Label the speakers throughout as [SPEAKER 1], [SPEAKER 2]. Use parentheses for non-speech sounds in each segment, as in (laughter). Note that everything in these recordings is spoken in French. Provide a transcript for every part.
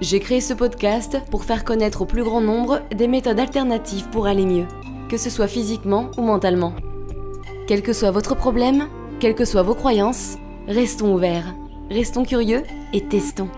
[SPEAKER 1] J'ai créé ce podcast pour faire connaître au plus grand nombre des méthodes alternatives pour aller mieux, que ce soit physiquement ou mentalement. Quel que soit votre problème, quelles que soient vos croyances, restons ouverts, restons curieux et testons.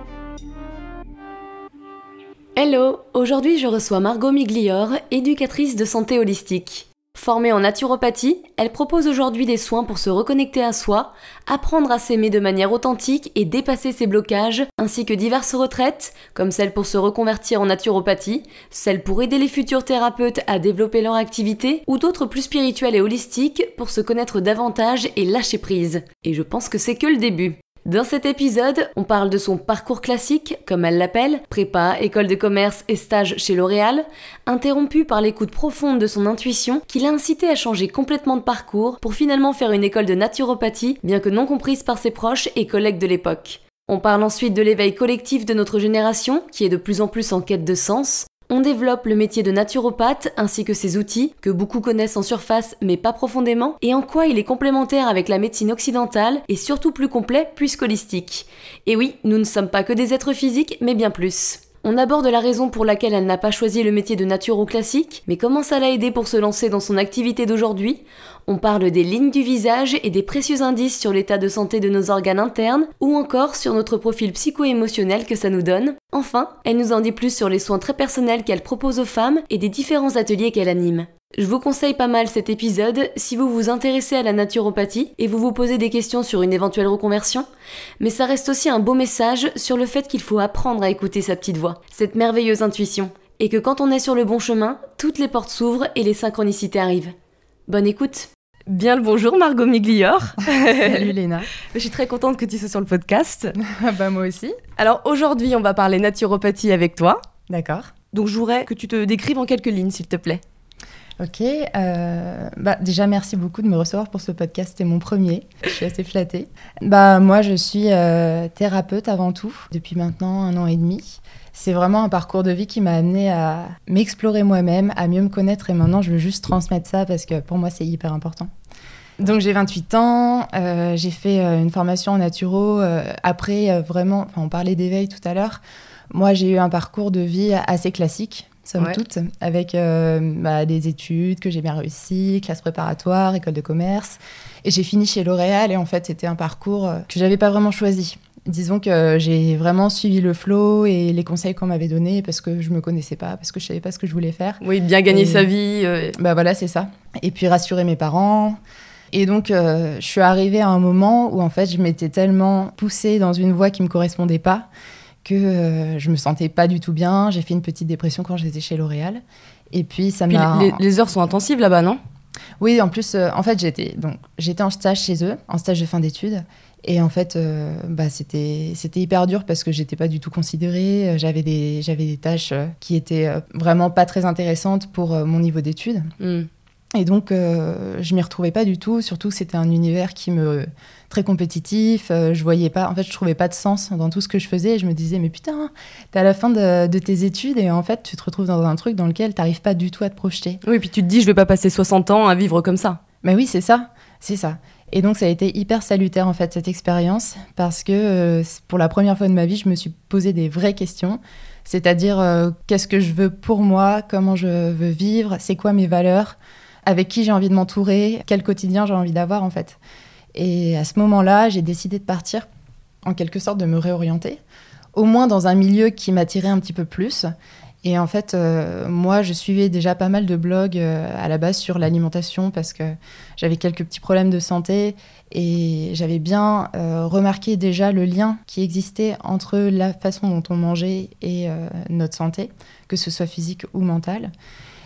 [SPEAKER 1] Hello, aujourd'hui je reçois Margot Miglior, éducatrice de santé holistique. Formée en naturopathie, elle propose aujourd'hui des soins pour se reconnecter à soi, apprendre à s'aimer de manière authentique et dépasser ses blocages, ainsi que diverses retraites, comme celle pour se reconvertir en naturopathie, celle pour aider les futurs thérapeutes à développer leur activité, ou d'autres plus spirituelles et holistiques pour se connaître davantage et lâcher prise. Et je pense que c'est que le début. Dans cet épisode, on parle de son parcours classique, comme elle l'appelle, prépa, école de commerce et stage chez L'Oréal, interrompu par l'écoute profonde de son intuition qui l'a incité à changer complètement de parcours pour finalement faire une école de naturopathie, bien que non comprise par ses proches et collègues de l'époque. On parle ensuite de l'éveil collectif de notre génération, qui est de plus en plus en quête de sens, on développe le métier de naturopathe ainsi que ses outils, que beaucoup connaissent en surface mais pas profondément, et en quoi il est complémentaire avec la médecine occidentale et surtout plus complet puisqu'holistique. Et oui, nous ne sommes pas que des êtres physiques, mais bien plus. On aborde la raison pour laquelle elle n'a pas choisi le métier de naturo classique, mais comment ça l'a aidé pour se lancer dans son activité d'aujourd'hui? On parle des lignes du visage et des précieux indices sur l'état de santé de nos organes internes, ou encore sur notre profil psycho-émotionnel que ça nous donne. Enfin, elle nous en dit plus sur les soins très personnels qu'elle propose aux femmes et des différents ateliers qu'elle anime. Je vous conseille pas mal cet épisode si vous vous intéressez à la naturopathie et vous vous posez des questions sur une éventuelle reconversion, mais ça reste aussi un beau message sur le fait qu'il faut apprendre à écouter sa petite voix, cette merveilleuse intuition, et que quand on est sur le bon chemin, toutes les portes s'ouvrent et les synchronicités arrivent. Bonne écoute Bien le bonjour Margot Miglior. (laughs)
[SPEAKER 2] Salut Léna.
[SPEAKER 1] Je suis très contente que tu sois sur le podcast. (laughs)
[SPEAKER 2] bah moi aussi.
[SPEAKER 1] Alors aujourd'hui on va parler naturopathie avec toi.
[SPEAKER 2] D'accord.
[SPEAKER 1] Donc je voudrais que tu te décrives en quelques lignes s'il te plaît.
[SPEAKER 2] Ok, euh, bah déjà merci beaucoup de me recevoir pour ce podcast, c'est mon premier, je suis assez flattée. Bah moi je suis euh, thérapeute avant tout, depuis maintenant un an et demi. C'est vraiment un parcours de vie qui m'a amené à m'explorer moi-même, à mieux me connaître et maintenant je veux juste transmettre ça parce que pour moi c'est hyper important. Donc j'ai 28 ans, euh, j'ai fait euh, une formation en naturo. Euh, après, vraiment, on parlait d'éveil tout à l'heure. Moi, j'ai eu un parcours de vie assez classique somme ouais. toute, avec euh, bah, des études que j'ai bien réussi, classe préparatoire, école de commerce. Et j'ai fini chez L'Oréal et en fait, c'était un parcours que j'avais pas vraiment choisi. Disons que j'ai vraiment suivi le flow et les conseils qu'on m'avait donnés parce que je me connaissais pas, parce que je savais pas ce que je voulais faire.
[SPEAKER 1] Oui, bien gagner et, sa vie.
[SPEAKER 2] Euh... Bah voilà, c'est ça. Et puis rassurer mes parents. Et donc, euh, je suis arrivée à un moment où en fait, je m'étais tellement poussée dans une voie qui me correspondait pas que euh, je me sentais pas du tout bien. J'ai fait une petite dépression quand j'étais chez L'Oréal. Et puis ça m'a.
[SPEAKER 1] Les, les, heures sont intensives là-bas, non?
[SPEAKER 2] Oui, en plus, euh, en fait, j'étais donc j'étais en stage chez eux, en stage de fin d'études. Et en fait, euh, bah, c'était c'était hyper dur parce que j'étais pas du tout considérée. J'avais des j'avais des tâches qui étaient vraiment pas très intéressantes pour mon niveau d'études. Mm. Et donc, euh, je m'y retrouvais pas du tout, surtout que c'était un univers qui me très compétitif. Euh, je voyais pas, en fait, je trouvais pas de sens dans tout ce que je faisais. Et je me disais, mais putain, t'es à la fin de, de, tes études et en fait, tu te retrouves dans un truc dans lequel t'arrives pas du tout à te projeter.
[SPEAKER 1] Oui, puis tu te dis, je vais pas passer 60 ans à vivre comme ça.
[SPEAKER 2] Mais oui, c'est ça, c'est ça. Et donc, ça a été hyper salutaire, en fait, cette expérience, parce que euh, pour la première fois de ma vie, je me suis posé des vraies questions. C'est-à-dire, euh, qu'est-ce que je veux pour moi? Comment je veux vivre? C'est quoi mes valeurs? Avec qui j'ai envie de m'entourer, quel quotidien j'ai envie d'avoir en fait? Et à ce moment-là, j'ai décidé de partir, en quelque sorte de me réorienter, au moins dans un milieu qui m'attirait un petit peu plus. Et en fait, euh, moi, je suivais déjà pas mal de blogs euh, à la base sur l'alimentation parce que j'avais quelques petits problèmes de santé et j'avais bien euh, remarqué déjà le lien qui existait entre la façon dont on mangeait et notre santé, que ce soit physique ou mentale.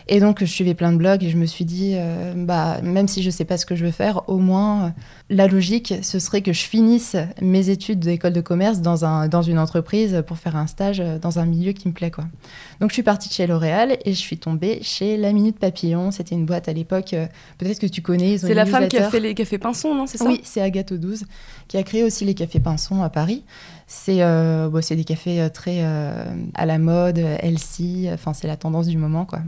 [SPEAKER 2] Et donc, je suivais plein de blogs et je me suis dit, bah, même si je ne sais pas ce que je veux faire, au moins, la logique, ce serait que je finisse mes études d'école de commerce dans, un, dans une entreprise pour faire un stage euh, dans un milieu qui me plaît. Quoi. Donc, je suis partie de chez L'Oréal et je suis tombée chez La Minute Papillon. C'était une boîte à l'époque, peut-être que tu connais.
[SPEAKER 1] C'est la femme qui a fait les cafés Pinson, non C'est ça?
[SPEAKER 2] Oui, c'est Agathe 12 qui a créé aussi les cafés Pinson à Paris. C'est euh, bon, des cafés très euh, à la mode, healthy, enfin c'est la tendance du moment quoi.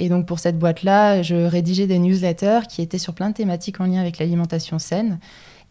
[SPEAKER 2] Et donc pour cette boîte-là, je rédigeais des newsletters qui étaient sur plein de thématiques en lien avec l'alimentation saine.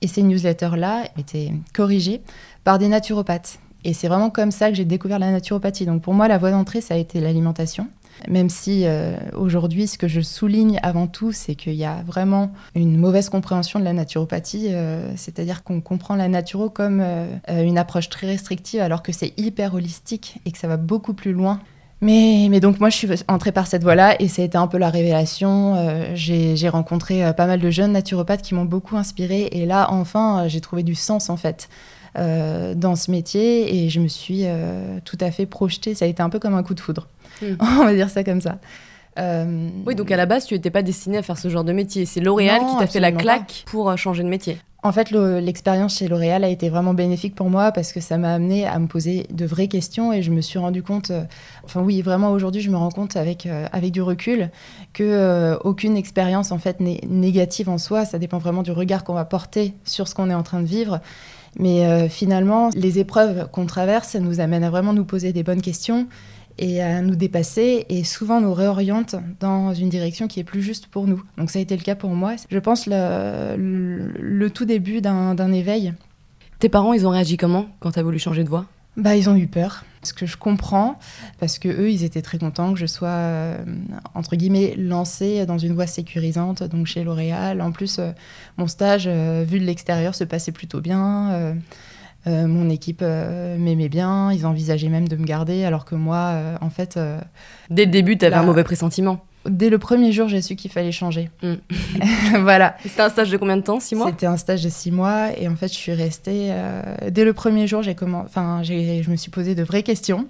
[SPEAKER 2] Et ces newsletters-là étaient corrigés par des naturopathes. Et c'est vraiment comme ça que j'ai découvert la naturopathie. Donc pour moi, la voie d'entrée, ça a été l'alimentation. Même si euh, aujourd'hui, ce que je souligne avant tout, c'est qu'il y a vraiment une mauvaise compréhension de la naturopathie. Euh, c'est-à-dire qu'on comprend la naturo comme euh, une approche très restrictive, alors que c'est hyper holistique et que ça va beaucoup plus loin mais, mais, donc moi, je suis entrée par cette voie-là et ça a été un peu la révélation. j'ai rencontré pas mal de jeunes naturopathes qui m'ont beaucoup inspirée et là, enfin, j'ai trouvé du sens en fait dans ce métier et je me suis tout à fait projetée. Ça a été un peu comme un coup de foudre. Hmm. (laughs) On va dire ça comme ça.
[SPEAKER 1] Euh, oui, donc à la base, tu n'étais pas destinée à faire ce genre de métier. C'est L'Oréal qui t'a fait la claque pour euh, changer de métier.
[SPEAKER 2] En fait, l'expérience chez L'Oréal a été vraiment bénéfique pour moi parce que ça m'a amené à me poser de vraies questions et je me suis rendu compte, euh, enfin oui, vraiment aujourd'hui, je me rends compte avec, avec du recul que aucune expérience en fait n'est négative en soi. Ça dépend vraiment du regard qu'on va porter sur ce qu'on est en train de vivre. Mais finalement, les épreuves qu'on traverse, ça nous amène à vraiment nous poser des bonnes questions et à nous dépasser et souvent nous réoriente dans une direction qui est plus juste pour nous. Donc ça a été le cas pour moi. Je pense le, le, tout début d'un éveil.
[SPEAKER 1] Tes parents, ils ont réagi comment quand tu as voulu changer de voie?
[SPEAKER 2] Bah, ils ont eu peur, ce que je comprends, parce que eux, ils étaient très contents que je sois euh, entre guillemets lancée dans une voie sécurisante, donc chez L'Oréal. En plus, euh, mon stage, euh, vu de l'extérieur, se passait plutôt bien. Euh, mon équipe euh, m'aimait bien, ils envisageaient même de me garder, alors que moi, euh, en fait...
[SPEAKER 1] Dès le début, tu avais un mauvais pressentiment
[SPEAKER 2] Dès le premier jour, j'ai su qu'il fallait changer. Mm. (laughs) voilà.
[SPEAKER 1] C'était un stage de combien de temps Six mois?
[SPEAKER 2] C'était un stage de six mois, et en fait, je suis restée... dès le premier jour, j'ai comment... enfin, je me suis posé de vraies questions.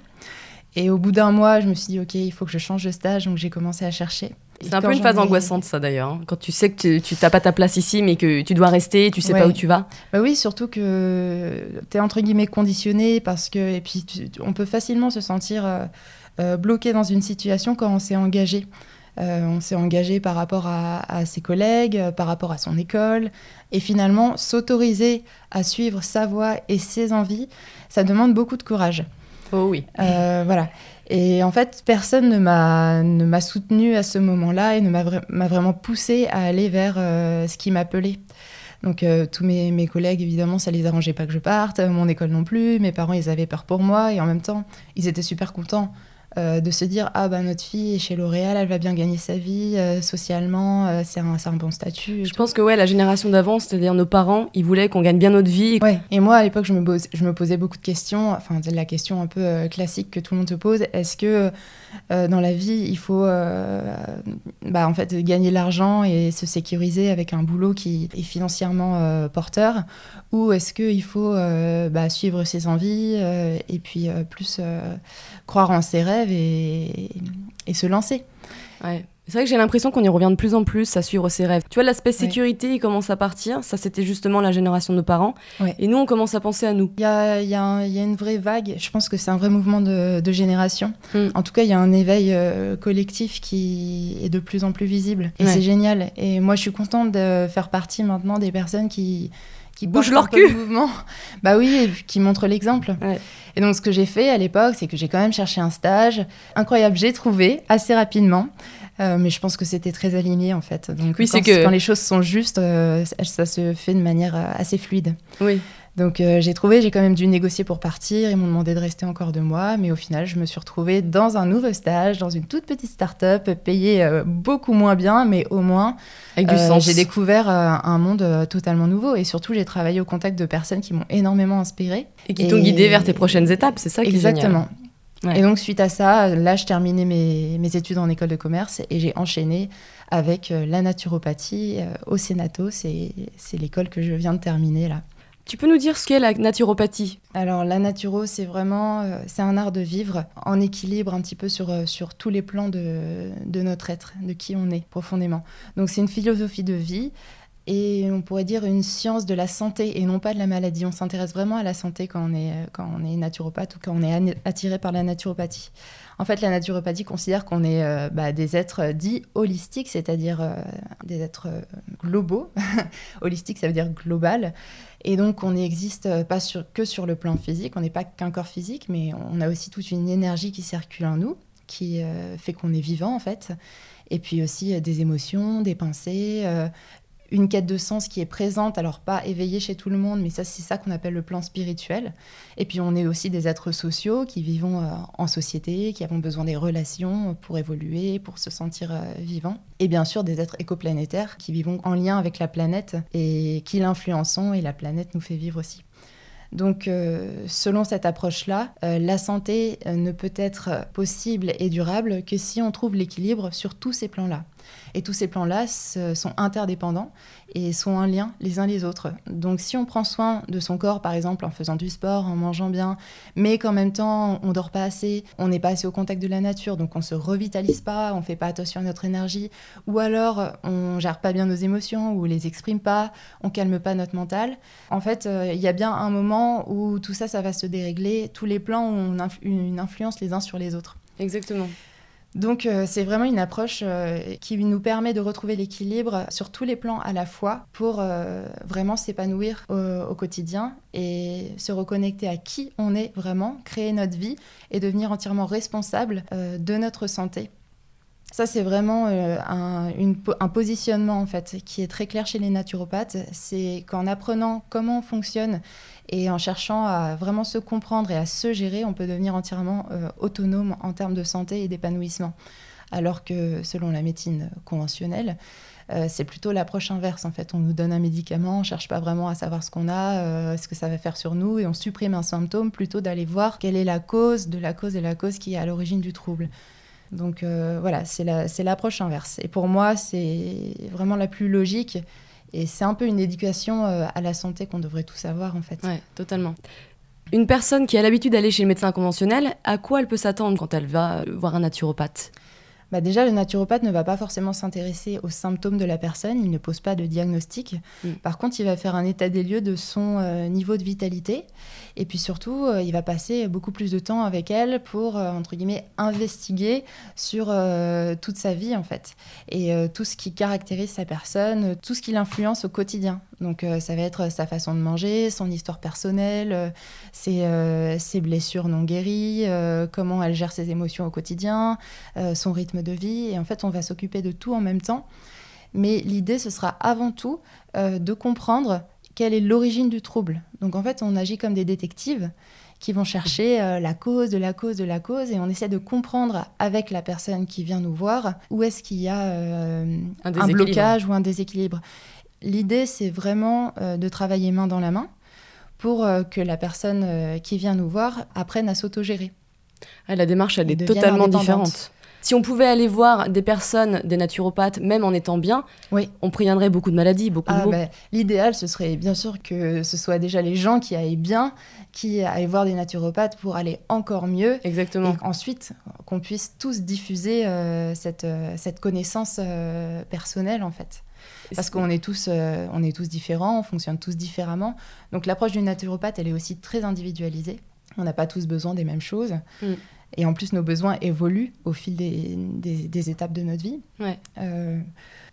[SPEAKER 2] Et au bout d'un mois, je me suis dit, OK, il faut que je change de stage, donc j'ai commencé à chercher.
[SPEAKER 1] C'est un peu une phase angoissante, ça d'ailleurs. Hein. Quand tu sais que tu n'as pas ta place ici, mais que tu dois rester, tu sais pas où tu vas.
[SPEAKER 2] Bah oui, surtout que tu es entre guillemets conditionné parce que. Et puis, on peut facilement se sentir euh, euh, bloqué dans une situation quand on s'est engagé. Euh, on s'est engagé par rapport à, ses collègues, par rapport à son école. Et finalement, s'autoriser à suivre sa voie et ses envies, ça demande beaucoup de courage.
[SPEAKER 1] Oh oui.
[SPEAKER 2] voilà. Et en fait, personne ne m'a ne m'a soutenu à ce moment-là et ne m'a vraiment poussé à aller vers euh, ce qui m'appelait. Donc euh, tous mes, mes, collègues, évidemment, ça les arrangeait pas que je parte, mon école non plus, mes parents, ils avaient peur pour moi et en même temps, ils étaient super contents euh, de se dire ah bah notre fille est chez L'Oréal, elle va bien gagner sa vie euh, socialement, euh, c'est un, un, bon statut.
[SPEAKER 1] Je pense que ouais la génération d'avant, c'est-à-dire nos parents, ils voulaient qu'on gagne bien notre vie.
[SPEAKER 2] Ouais. Et moi à l'époque je me, je me posais beaucoup de questions, enfin la question un peu classique que tout le monde se pose, est-ce que dans la vie il faut bah, en fait gagner l'argent et se sécuriser avec un boulot qui est financièrement porteur, ou est-ce qu'il faut bah, suivre ses envies et puis plus croire en ses rêves et, se lancer.
[SPEAKER 1] Ouais. C'est vrai que j'ai l'impression qu'on y revient de plus en plus à suivre ses rêves. Tu vois, l'aspect sécurité, il commence à partir. Ça, c'était justement la génération de nos parents. Et nous, on commence à penser à nous.
[SPEAKER 2] Il y a, y, a y a, une vraie vague. Je pense que c'est un vrai mouvement de, génération. Hmm. En tout cas, il y a un éveil euh, collectif qui est de plus en plus visible. Et c'est génial. Et moi, je suis contente de faire partie maintenant des personnes qui
[SPEAKER 1] qui bougent leur cul.
[SPEAKER 2] mouvement. (laughs) Bah oui, qui montrent l'exemple. Et donc, ce que j'ai fait à l'époque, c'est que j'ai quand même cherché un stage. Incroyable, j'ai trouvé assez rapidement. Euh, mais je pense que c'était très aligné en fait. Donc, oui, quand, que... quand les choses sont justes, euh, ça se fait de manière euh, assez fluide.
[SPEAKER 1] Oui.
[SPEAKER 2] Donc euh, j'ai trouvé, j'ai quand même dû négocier pour partir. Ils m'ont demandé de rester encore deux mois, mais au final, je me suis retrouvée dans un nouveau stage, dans une toute petite start-up, payée euh, beaucoup moins bien, mais au moins
[SPEAKER 1] euh,
[SPEAKER 2] j'ai découvert un monde totalement nouveau. Et surtout, j'ai travaillé au contact de personnes qui m'ont énormément inspirée.
[SPEAKER 1] Et qui t'ont guidée vers tes prochaines étapes, c'est ça qui
[SPEAKER 2] Exactement. Et donc, suite à ça, là, je terminais mes, mes études en école de commerce et j'ai enchaîné avec la naturopathie au Sénato. C'est l'école que je viens de terminer là.
[SPEAKER 1] Tu peux nous dire ce qu'est la naturopathie?
[SPEAKER 2] Alors la naturo, c'est vraiment euh, c'est un art de vivre en équilibre un petit peu sur, euh, sur tous les plans de, de notre être, de qui on est profondément. Donc c'est une philosophie de vie et on pourrait dire une science de la santé et non pas de la maladie. On s'intéresse vraiment à la santé quand on est, euh, quand on est naturopathe ou quand on est attiré par la naturopathie. En fait, la naturopathie considère qu'on est euh, bah, des êtres dits holistiques, c'est-à-dire euh, des êtres globaux. (laughs) Holistique, ça veut dire global. Et donc, on n'existe pas que sur le plan physique, on n'est pas qu'un corps physique, mais on a aussi toute une énergie qui circule en nous, qui fait qu'on est vivant en fait et puis aussi des émotions, des pensées, une quête de sens qui est présente, alors pas éveillée chez tout le monde, mais ça c'est ça qu'on appelle le plan spirituel. Et puis on est aussi des êtres sociaux qui vivons euh, en société, qui avons besoin des relations pour évoluer, pour se sentir euh, vivants. Et bien sûr des êtres écoplanétaires qui vivons en lien avec la planète et qui l'influençons et la planète nous fait vivre aussi. Donc, euh, selon cette approche-là, la santé ne peut être possible et durable que si on trouve l'équilibre sur tous ces plans-là. Et tous ces plans-là sont interdépendants et sont en lien les uns les autres. Donc si on prend soin de son corps, par exemple en faisant du sport, en mangeant bien, mais qu'en même temps on dort pas assez, on n'est pas assez au contact de la nature, donc on se revitalise pas, on fait pas attention à notre énergie, ou alors on gère pas bien nos émotions ou les exprime pas, on calme pas notre mental. En fait, euh, il y a bien un moment où tout ça, ça va se dérégler. Tous les plans ont une influence les uns sur les autres.
[SPEAKER 1] Exactement.
[SPEAKER 2] Donc euh, c'est vraiment une approche euh, qui nous permet de retrouver l'équilibre sur tous les plans à la fois pour euh, vraiment s'épanouir au, quotidien et se reconnecter à qui on est vraiment, créer notre vie et devenir entièrement responsable de notre santé. Ça, c'est vraiment un, un, positionnement en fait qui est très clair chez les naturopathes. C'est qu'en apprenant comment on fonctionne et en cherchant à vraiment se comprendre et à se gérer, on peut devenir entièrement euh, autonome en termes de santé et d'épanouissement. Alors que selon la médecine conventionnelle, euh, c'est plutôt l'approche inverse. En fait, on nous donne un médicament, on cherche pas vraiment à savoir ce qu'on a, euh, ce que ça va faire sur nous, et on supprime un symptôme plutôt d'aller voir quelle est la cause de la cause et la cause qui est à l'origine du trouble. Donc voilà, c'est l'approche inverse. Et pour moi, c'est vraiment la plus logique et c'est un peu une éducation euh, à la santé qu'on devrait tous avoir, en fait.
[SPEAKER 1] Oui, totalement. Une personne qui a l'habitude d'aller chez le médecin conventionnel, à quoi elle peut s'attendre quand elle va euh, voir un naturopathe?
[SPEAKER 2] Bah déjà, le naturopathe ne va pas forcément s'intéresser aux symptômes de la personne, il ne pose pas de diagnostic. Mm. Par contre, il va faire un état des lieux de son euh, niveau de vitalité. Et puis surtout, il va passer beaucoup plus de temps avec elle pour, entre guillemets, investiguer sur toute sa vie, en fait. Et tout ce qui caractérise sa personne, tout ce qui l'influence au quotidien. Donc euh, ça va être sa façon de manger, son histoire personnelle, euh, euh, ses, blessures non guéries, comment elle gère ses émotions au quotidien, son rythme de vie. Et en fait, on va s'occuper de tout en même temps. Mais l'idée, ce sera avant tout de comprendre quelle est l'origine du trouble. Donc en fait, on agit comme des détectives qui vont chercher la cause de la cause de la cause et on essaie de comprendre avec la personne qui vient nous voir où est-ce qu'il y a un, blocage ou un déséquilibre. L'idée, c'est vraiment euh, de travailler main dans la main pour euh, que la personne euh, qui vient nous voir apprenne à s'autogérer.
[SPEAKER 1] Ah, la démarche, elle est totalement différente. Si on pouvait aller voir des personnes, des naturopathes, même en étant bien, oui. on préviendrait beaucoup de maladies, beaucoup de ah,
[SPEAKER 2] bah, L'idéal, ce serait bien sûr que ce soit déjà les gens qui aillent bien, qui aillent voir des naturopathes pour aller encore mieux.
[SPEAKER 1] Exactement.
[SPEAKER 2] Et ensuite, qu'on puisse tous diffuser cette, cette connaissance personnelle, en fait. Parce qu'on est tous, euh, on est tous différents, on fonctionne tous différemment. Donc l'approche du naturopathe, elle est aussi très individualisée. On n'a pas tous besoin des mêmes choses. Mm. Et en plus, nos besoins évoluent au fil des, des, étapes de notre vie.
[SPEAKER 1] Ouais. Euh,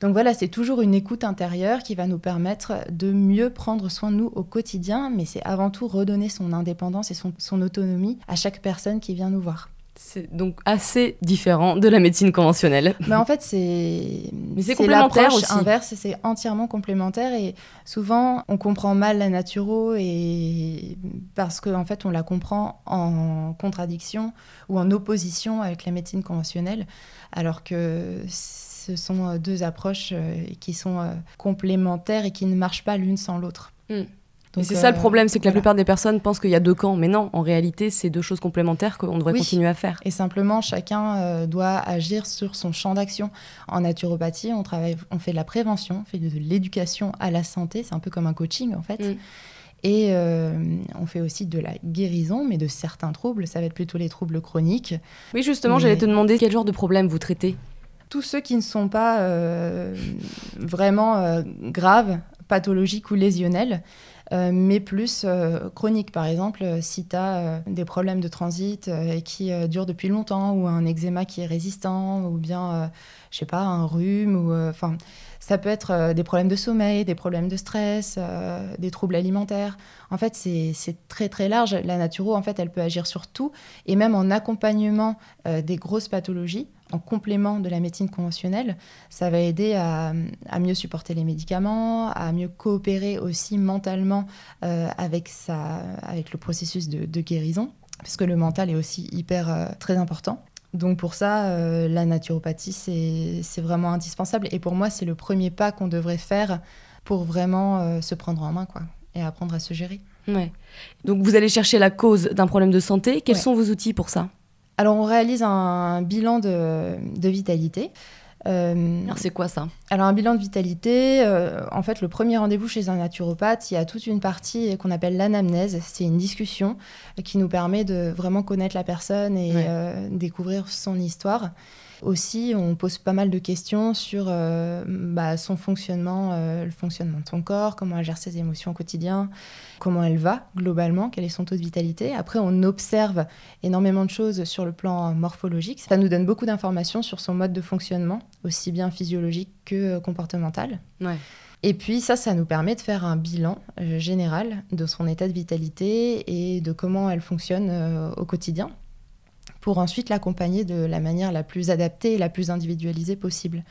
[SPEAKER 2] donc voilà, c'est toujours une écoute intérieure qui va nous permettre de mieux prendre soin de nous au quotidien, mais c'est avant tout redonner son indépendance et son, son autonomie à chaque personne qui vient nous voir.
[SPEAKER 1] C'est donc assez différent de la médecine conventionnelle.
[SPEAKER 2] Mais en fait, c'est (laughs) complémentaire aussi. inverse, c'est entièrement complémentaire et souvent on comprend mal la naturo et parce qu'en en fait on la comprend en contradiction ou en opposition avec la médecine conventionnelle, alors que ce sont deux approches euh, qui sont euh, complémentaires et qui ne marchent pas l'une sans l'autre.
[SPEAKER 1] Hmm c'est ça le euh, problème, c'est que la plupart des personnes pensent qu'il y a deux camps, mais non, en réalité, c'est deux choses complémentaires qu'on devrait continuer à faire.
[SPEAKER 2] Et simplement, chacun euh, doit agir sur son champ d'action. En naturopathie, on travaille, on fait de la prévention, on fait de l'éducation à la santé, c'est un peu comme un coaching en fait. Mm. Et euh, on fait aussi de la guérison, mais de certains troubles. Ça va être plutôt les troubles chroniques.
[SPEAKER 1] Oui, justement, j'allais te demander quel genre de problème vous traitez
[SPEAKER 2] tous ceux qui ne sont pas vraiment graves, pathologiques ou lésionnels, mais plus chroniques. Par exemple, si tu as des problèmes de transit qui durent depuis longtemps, ou un eczéma qui est résistant, ou bien, je sais pas, un rhume, ou enfin ça peut être euh, des problèmes de sommeil, des problèmes de stress, euh, des troubles alimentaires. En fait, c'est très très large. La naturo, en fait, elle peut agir sur tout et même en accompagnement euh, des grosses pathologies, en complément de la médecine conventionnelle, ça va aider à, mieux supporter les médicaments, à mieux coopérer aussi mentalement avec, sa, avec le processus de, de guérison, parce que le mental est aussi hyper très important. Donc pour ça, euh, la naturopathie, c'est vraiment indispensable. Et pour moi, c'est le premier pas qu'on devrait faire pour vraiment euh, se prendre en main quoi, et apprendre à se gérer.
[SPEAKER 1] Ouais. Donc vous allez chercher la cause d'un problème de santé. Quels sont vos outils pour ça?
[SPEAKER 2] Alors on réalise un bilan de, de vitalité.
[SPEAKER 1] Euh, Alors c'est quoi ça?
[SPEAKER 2] Alors un bilan de vitalité, euh, en fait le premier rendez-vous chez un naturopathe, il y a toute une partie qu'on appelle l'anamnèse, c'est une discussion qui nous permet de vraiment connaître la personne et euh, découvrir son histoire. Aussi, on pose pas mal de questions sur euh, bah, son fonctionnement, euh, le fonctionnement de son corps, comment elle gère ses émotions au quotidien, comment elle va globalement, quel est son taux de vitalité. Après, on observe énormément de choses sur le plan morphologique. Ça nous donne beaucoup d'informations sur son mode de fonctionnement, aussi bien physiologique que euh, comportemental. Et puis ça, ça nous permet de faire un bilan général de son état de vitalité et de comment elle fonctionne au quotidien pour ensuite l'accompagner de la manière la plus adaptée et la plus individualisée possible.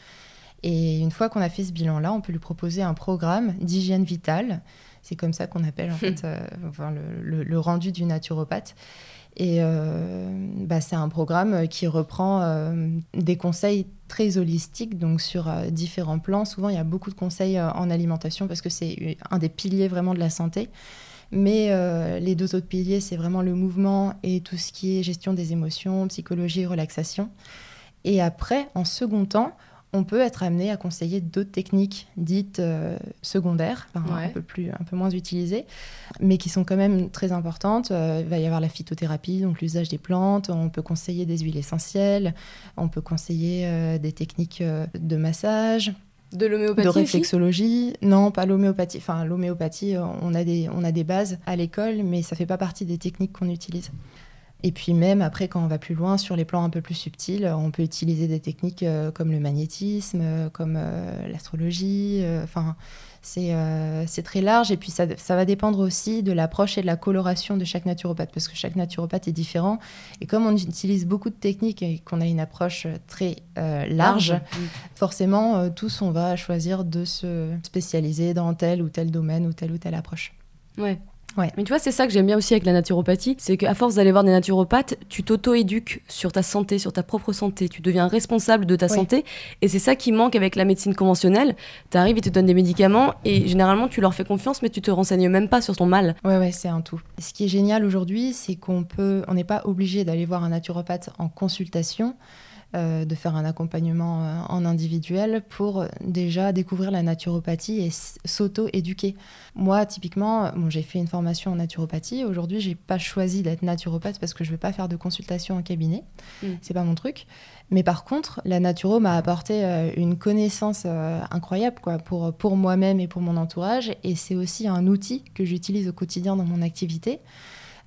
[SPEAKER 2] Et une fois qu'on a fait ce bilan-là, on peut lui proposer un programme d'hygiène vitale. C'est comme ça qu'on appelle en (laughs) fait euh, le, rendu du naturopathe. Et euh, bah, c'est un programme qui reprend euh, des conseils très holistiques, donc sur différents plans. Souvent, il y a beaucoup de conseils en alimentation parce que c'est un des piliers vraiment de la santé. Mais euh, les deux autres piliers, c'est vraiment le mouvement et tout ce qui est gestion des émotions, psychologie, relaxation. Et après, en second temps, on peut être amené à conseiller d'autres techniques dites euh, secondaires, un, peu plus, un peu moins utilisées, mais qui sont quand même très importantes. Euh, il va y avoir la phytothérapie, donc l'usage des plantes. On peut conseiller des huiles essentielles. On peut conseiller des techniques de massage.
[SPEAKER 1] De l'homéopathie
[SPEAKER 2] De réflexologie. Non, pas l'homéopathie. Enfin, l'homéopathie, euh, on a, des, on a des bases à l'école, mais ça fait pas partie des techniques qu'on utilise. Et puis même après, quand on va plus loin, sur les plans un peu plus subtils, on peut utiliser des techniques euh, comme le magnétisme, euh, comme l'astrologie. Enfin, euh, c'est très large et puis ça, va dépendre aussi de l'approche et de la coloration de chaque naturopathe parce que chaque naturopathe est différent. Et comme on utilise beaucoup de techniques et qu'on a une approche très euh, large, forcément, euh, tous on va choisir de se spécialiser dans tel ou tel domaine ou telle ou telle approche.
[SPEAKER 1] Ouais. Ouais. Mais tu vois, c'est ça que j'aime bien aussi avec la naturopathie, c'est qu'à force d'aller voir des naturopathes, tu t'auto-éduques sur ta santé, sur ta propre santé, tu deviens responsable de ta santé, et c'est ça qui manque avec la médecine conventionnelle. Tu arrives, ils te donnent des médicaments, et généralement tu leur fais confiance, mais tu te renseignes même pas sur ton mal.
[SPEAKER 2] Ouais, ouais, c'est un tout. Ce qui est génial aujourd'hui, c'est qu'on peut, on n'est pas obligé d'aller voir un naturopathe en consultation. Euh, de faire un accompagnement euh, en individuel pour déjà découvrir la naturopathie et s'auto-éduquer. Moi, typiquement, bon, j'ai fait une formation en naturopathie. Aujourd'hui, j'ai pas choisi d'être naturopathe parce que je veux pas faire de consultation en cabinet. Mm. C'est pas mon truc. Mais par contre, la naturo m'a apporté euh, une connaissance incroyable quoi, pour, pour moi-même et pour mon entourage. Et c'est aussi un outil que j'utilise au quotidien dans mon activité.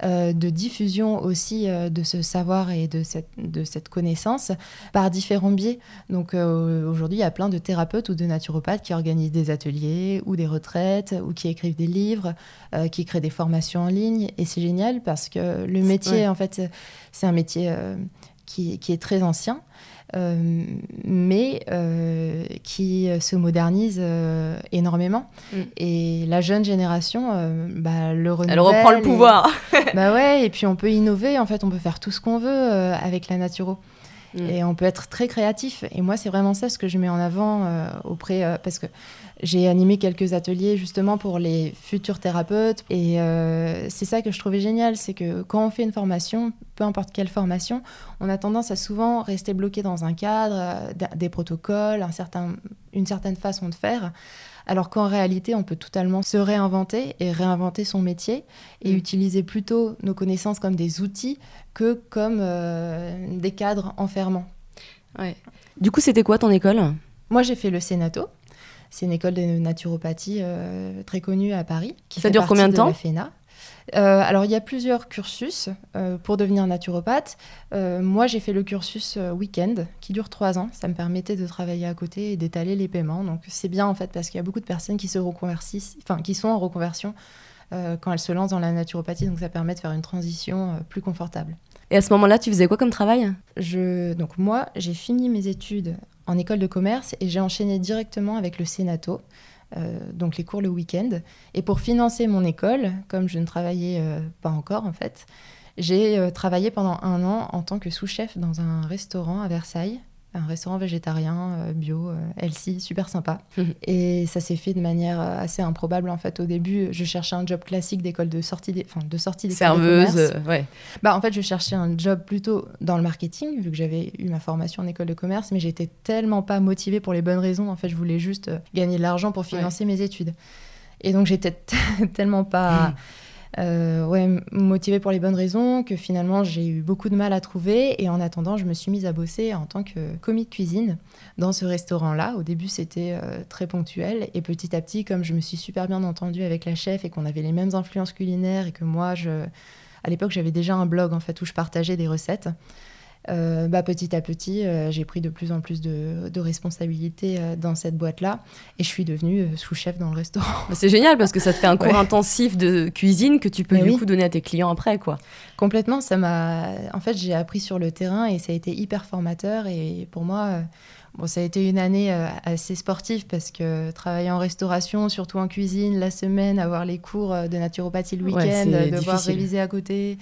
[SPEAKER 2] Euh, de diffusion aussi euh, de ce savoir et de cette, de cette connaissance par différents biais. Donc euh, aujourd'hui, il y a plein de thérapeutes ou de naturopathes qui organisent des ateliers ou des retraites ou qui écrivent des livres, qui créent des formations en ligne. Et c'est génial parce que le métier, en fait, c'est un métier qui, qui, est très ancien. Euh, mais euh, qui se modernise euh, énormément. Mm. Et la jeune génération, bah, le renouvelle.
[SPEAKER 1] Elle reprend le pouvoir. (laughs)
[SPEAKER 2] bah ouais, et puis on peut innover, en fait, on peut faire tout ce qu'on veut avec la naturo. Mm. Et on peut être très créatif. Et moi, c'est vraiment ça ce que je mets en avant auprès. parce que j'ai animé quelques ateliers justement pour les futurs thérapeutes. Et euh, c'est ça que je trouvais génial, c'est que quand on fait une formation, peu importe quelle formation, on a tendance à souvent rester bloqué dans un cadre, euh, des protocoles, un certain une certaine façon de faire. Alors qu'en réalité, on peut totalement se réinventer et réinventer son métier et
[SPEAKER 1] Mm.
[SPEAKER 2] utiliser plutôt nos connaissances comme des outils que comme euh, des cadres enfermants.
[SPEAKER 1] Ouais. Du coup, c'était quoi ton école?
[SPEAKER 2] Moi, j'ai fait le Sénato. C'est une école de naturopathie euh, très connue à Paris. Qui
[SPEAKER 1] Ça
[SPEAKER 2] fait
[SPEAKER 1] dure combien de temps?
[SPEAKER 2] la FENA. Euh, alors, il y a plusieurs cursus euh, pour devenir naturopathe. Euh, moi, j'ai fait le cursus week-end qui dure trois ans. Ça me permettait de travailler à côté et d'étaler les paiements. Donc, c'est bien en fait parce qu'il y a beaucoup de personnes qui se reconvertissent, enfin, qui sont en reconversion quand elles se lancent dans la naturopathie. Donc, ça permet de faire une transition plus confortable.
[SPEAKER 1] Et à ce moment-là, tu faisais quoi comme travail?
[SPEAKER 2] Je, donc moi, j'ai fini mes études en école de commerce et j'ai enchaîné directement avec le Sénato, donc les cours le week-end. Et pour financer mon école, comme je ne travaillais euh, pas encore en fait, j'ai euh, travaillé pendant un an en tant que sous-chef dans un restaurant à Versailles, un restaurant végétarien euh, bio, euh, healthy, super sympa.
[SPEAKER 1] Mhm.
[SPEAKER 2] et ça s'est fait de manière euh, assez improbable en fait. Au début, je cherchais un job classique d'école de sortie, des, enfin, de sortie d'école de
[SPEAKER 1] Serveuse,
[SPEAKER 2] commerce.
[SPEAKER 1] euh, ouais.
[SPEAKER 2] Bah, en fait, je cherchais un job plutôt dans le marketing, vu que j'avais eu ma formation en école de commerce, mais j'étais tellement pas motivée pour les bonnes raisons. En fait, je voulais juste gagner de l'argent pour financer mes études. Et donc, j'étais (laughs) tellement pas (laughs) euh, ouais, motivée pour les bonnes raisons que finalement, j'ai eu beaucoup de mal à trouver. Et en attendant, je me suis mise à bosser en tant que commis de cuisine dans ce restaurant-là. Au début, c'était euh, très ponctuel. Et petit à petit, comme je me suis super bien entendue avec la chef et qu'on avait les mêmes influences culinaires et que moi, je à l'époque, j'avais déjà un blog en fait où je partageais des recettes. Euh, bah, petit à petit, euh, j'ai pris de plus en plus de, de responsabilités euh, dans cette boîte-là et je suis devenue sous-chef dans le restaurant. (laughs)
[SPEAKER 1] Bah, C'est génial parce que ça te fait un cours
[SPEAKER 2] Ouais.
[SPEAKER 1] intensif de cuisine que tu peux
[SPEAKER 2] Mais
[SPEAKER 1] du
[SPEAKER 2] oui.
[SPEAKER 1] coup donner à tes clients après, quoi.
[SPEAKER 2] Complètement, ça m'a. En fait, j'ai appris sur le terrain et ça a été hyper formateur. Et pour moi, bon, ça a été une année assez sportive parce que travailler en restauration, surtout en cuisine, la semaine, avoir les cours de naturopathie le week-end, devoir
[SPEAKER 1] difficile.
[SPEAKER 2] réviser à côté.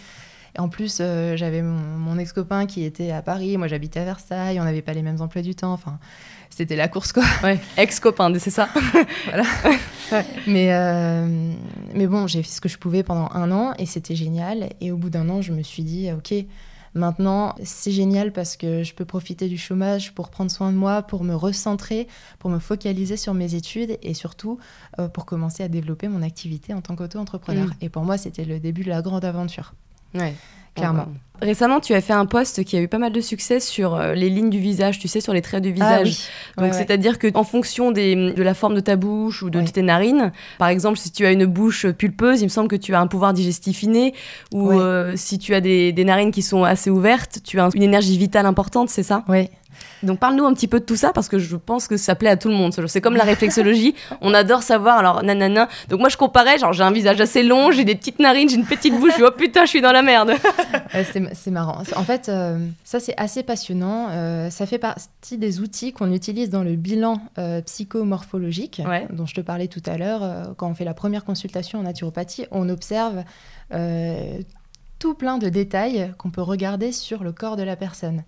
[SPEAKER 2] Et en plus, euh, j'avais mon, mon ex-copain qui était à Paris, moi j'habitais à Versailles, on n'avait pas les mêmes emplois du temps. Enfin, c'était la course quoi.
[SPEAKER 1] Ouais, ex-copain, c'est ça (laughs)
[SPEAKER 2] Mais, euh, mais bon, j'ai fait ce que je pouvais pendant un an et c'était génial. Et au bout d'un an, je me suis dit, ok, maintenant c'est génial parce que je peux profiter du chômage pour prendre soin de moi, pour me recentrer, pour me focaliser sur mes études et surtout euh, pour commencer à développer mon activité en tant qu'auto-entrepreneur.
[SPEAKER 1] Mm.
[SPEAKER 2] Et pour moi, c'était le début de la grande aventure.
[SPEAKER 1] Ouais.
[SPEAKER 2] Clairement.
[SPEAKER 1] Récemment, tu as fait un post qui a eu pas mal de succès sur euh, les lignes du visage, tu sais, sur les traits du visage.
[SPEAKER 2] Ah oui.
[SPEAKER 1] Donc,
[SPEAKER 2] Ouais, ouais.
[SPEAKER 1] c'est-à-dire que en fonction des, de la forme de ta bouche ou de
[SPEAKER 2] Ouais.
[SPEAKER 1] tes narines, par exemple, si tu as une bouche pulpeuse, il me semble que tu as un pouvoir digestif inné, ou euh, si tu as des, des narines qui sont assez ouvertes, tu as une énergie vitale importante, c'est ça?
[SPEAKER 2] Ouais.
[SPEAKER 1] Donc, parle-nous un petit peu de tout ça, parce que je pense que ça plaît à tout le monde. C'est comme la réflexologie, (laughs) on adore savoir, alors nanana. Donc, moi, je comparais, genre, j'ai un visage assez long, j'ai des petites narines, j'ai une petite bouche, je suis, oh putain, je suis dans la merde. (laughs)
[SPEAKER 2] Ouais, c'est marrant. En fait, euh, ça c'est assez passionnant. Euh, ça fait partie des outils qu'on utilise dans le bilan euh, psychomorphologique
[SPEAKER 1] Ouais.
[SPEAKER 2] dont je te parlais tout à l'heure. Euh, quand on fait la première consultation en naturopathie, on observe euh, tout plein de détails qu'on peut regarder sur le corps de la personne.